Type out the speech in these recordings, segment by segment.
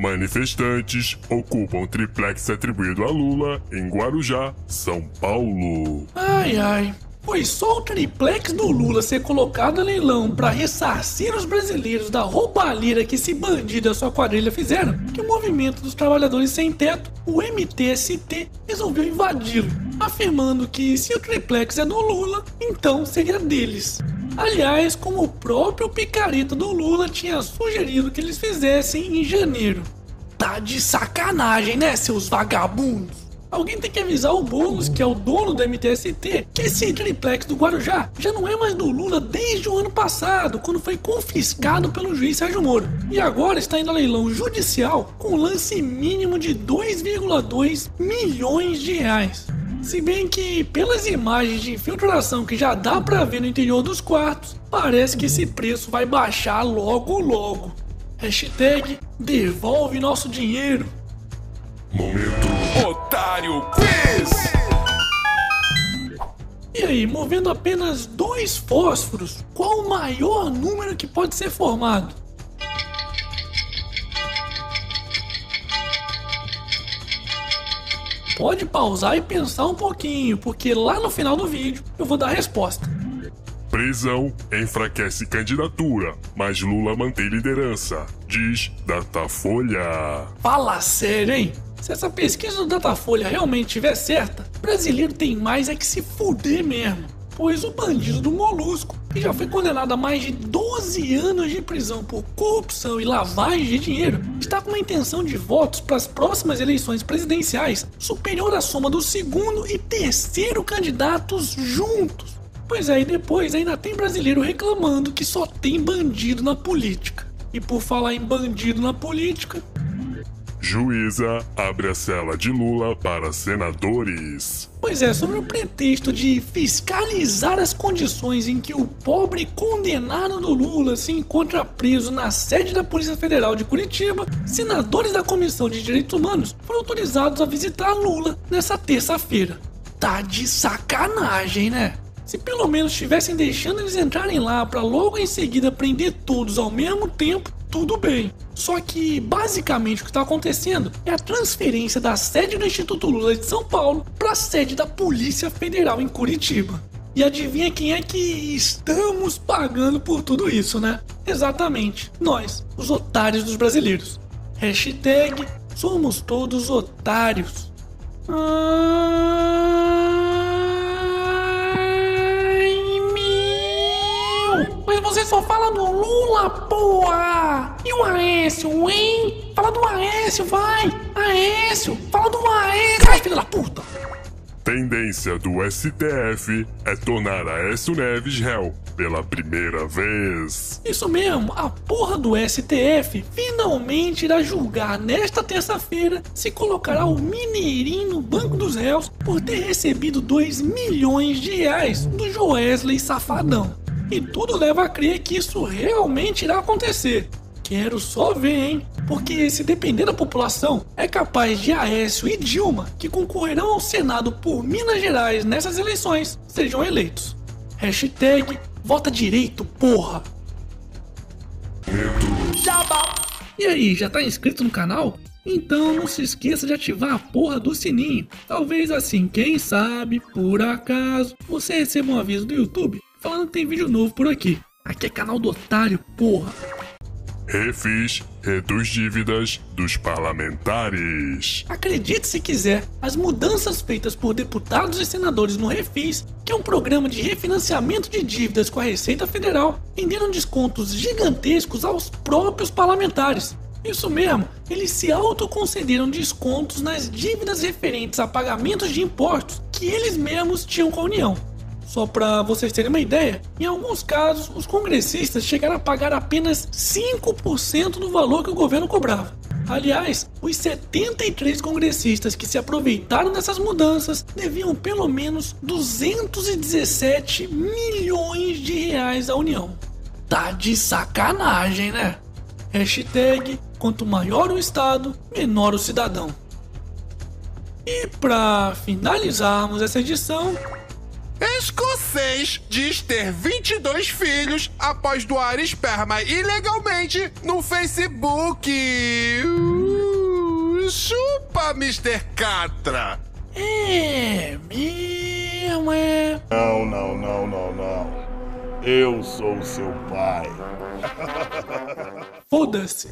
Manifestantes ocupam triplex atribuído a Lula em Guarujá, São Paulo. Ai, ai. Foi só o triplex do Lula ser colocado a leilão para ressarcir os brasileiros da roubalheira que esse bandido e a sua quadrilha fizeram que o movimento dos trabalhadores sem teto, o MTST, resolveu invadi-lo, afirmando que se o triplex é do Lula, então seria deles. Aliás, como o próprio picareta do Lula tinha sugerido que eles fizessem em janeiro. Tá de sacanagem, né, seus vagabundos? Alguém tem que avisar o Boulos, que é o dono do MTST, que esse triplex do Guarujá já não é mais do Lula desde o ano passado, quando foi confiscado pelo juiz Sérgio Moro. E agora está indo a leilão judicial com lance mínimo de 2,2 milhões de reais. Se bem que, pelas imagens de infiltração que já dá pra ver no interior dos quartos, parece que esse preço vai baixar logo logo. Hashtag devolve nosso dinheiro. Momento Otário Quiz! E aí, movendo apenas dois fósforos, qual o maior número que pode ser formado? Pode pausar e pensar um pouquinho, porque lá no final do vídeo eu vou dar a resposta. Prisão enfraquece candidatura, mas Lula mantém liderança, diz Datafolha. Fala sério, hein? Se essa pesquisa do Datafolha realmente estiver certa, brasileiro tem mais é que se fuder mesmo. Pois o bandido do Molusco, que já foi condenado a mais de 12 anos de prisão por corrupção e lavagem de dinheiro, está com uma intenção de votos para as próximas eleições presidenciais superior à soma do segundo e terceiro candidatos juntos. Pois aí depois ainda tem brasileiro reclamando que só tem bandido na política. E por falar em bandido na política, Juíza abre a cela de Lula para senadores. Pois é, sobre o pretexto de fiscalizar as condições em que o pobre condenado do Lula se encontra preso na sede da Polícia Federal de Curitiba, senadores da Comissão de Direitos Humanos foram autorizados a visitar Lula nessa terça-feira. Tá de sacanagem, né? Se pelo menos estivessem deixando eles entrarem lá para logo em seguida prender todos ao mesmo tempo, tudo bem. Só que basicamente o que está acontecendo é a transferência da sede do Instituto Lula de São Paulo para a sede da Polícia Federal em Curitiba. E adivinha quem é que estamos pagando por tudo isso, né? Exatamente, nós, os otários dos brasileiros. Hashtag somos todos otários. Ai, meu! Mas você só fala do Lula, porra! E o Aécio, hein? Fala do Aécio, vai! Aécio! Fala do Aécio! Ai, filho da puta! Tendência do STF é tornar Aécio Neves réu pela primeira vez. Isso mesmo, a porra do STF finalmente irá julgar nesta terça-feira se colocará o Mineirinho no banco dos réus por ter recebido 2 milhões de reais do Joesley Safadão. E tudo leva a crer que isso realmente irá acontecer. Quero só ver, hein? Porque se depender da população, é capaz de Aécio e Dilma, que concorrerão ao Senado por Minas Gerais nessas eleições, sejam eleitos. Hashtag vota direito, porra! E aí, já tá inscrito no canal? Então não se esqueça de ativar a porra do sininho. Talvez assim, quem sabe, por acaso, você receba um aviso do YouTube falando que tem vídeo novo por aqui. Aqui é canal do otário, porra. Refis reduz dívidas dos parlamentares. Acredite se quiser, as mudanças feitas por deputados e senadores no Refis, que é um programa de refinanciamento de dívidas com a Receita Federal, renderam descontos gigantescos aos próprios parlamentares. Isso mesmo, eles se autoconcederam descontos nas dívidas referentes a pagamentos de impostos que eles mesmos tinham com a União. Só para vocês terem uma ideia, em alguns casos, os congressistas chegaram a pagar apenas 5% do valor que o governo cobrava. Aliás, os 73 congressistas que se aproveitaram dessas mudanças deviam pelo menos 217 milhões de reais à União. Tá de sacanagem, né? Hashtag quanto maior o Estado, menor o cidadão. E para finalizarmos essa edição, Escocês diz ter 22 filhos após doar esperma ilegalmente no Facebook. Chupa, Mr. Catra! É, mesmo é. Não, não, não, não, não. Eu sou seu pai. Foda-se.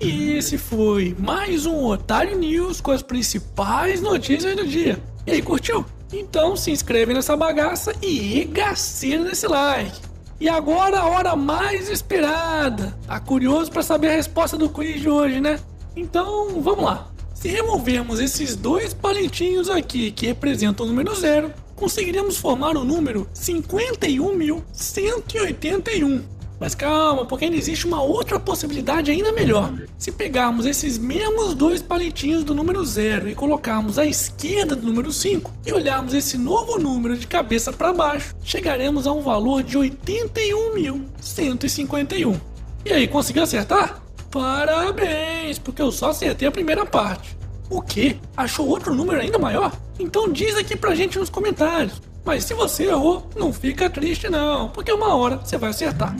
E esse foi mais um Otário News com as principais notícias do dia. E aí, curtiu? Então se inscreve nessa bagaça e regaceira nesse like. E agora a hora mais esperada. Tá curioso para saber a resposta do quiz de hoje, né? Então vamos lá. Se removermos esses dois palitinhos aqui que representam o número zero, conseguiremos formar o número 51.181. Mas calma, porque ainda existe uma outra possibilidade ainda melhor. Se pegarmos esses mesmos dois palitinhos do número 0 e colocarmos à esquerda do número 5 e olharmos esse novo número de cabeça para baixo, chegaremos a um valor de 81.151. E aí, conseguiu acertar? Parabéns, porque eu só acertei a primeira parte. O quê? Achou outro número ainda maior? Então diz aqui pra gente nos comentários. Mas se você errou, não fica triste não, porque uma hora você vai acertar.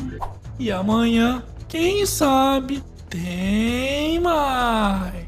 E amanhã, quem sabe, tem mais.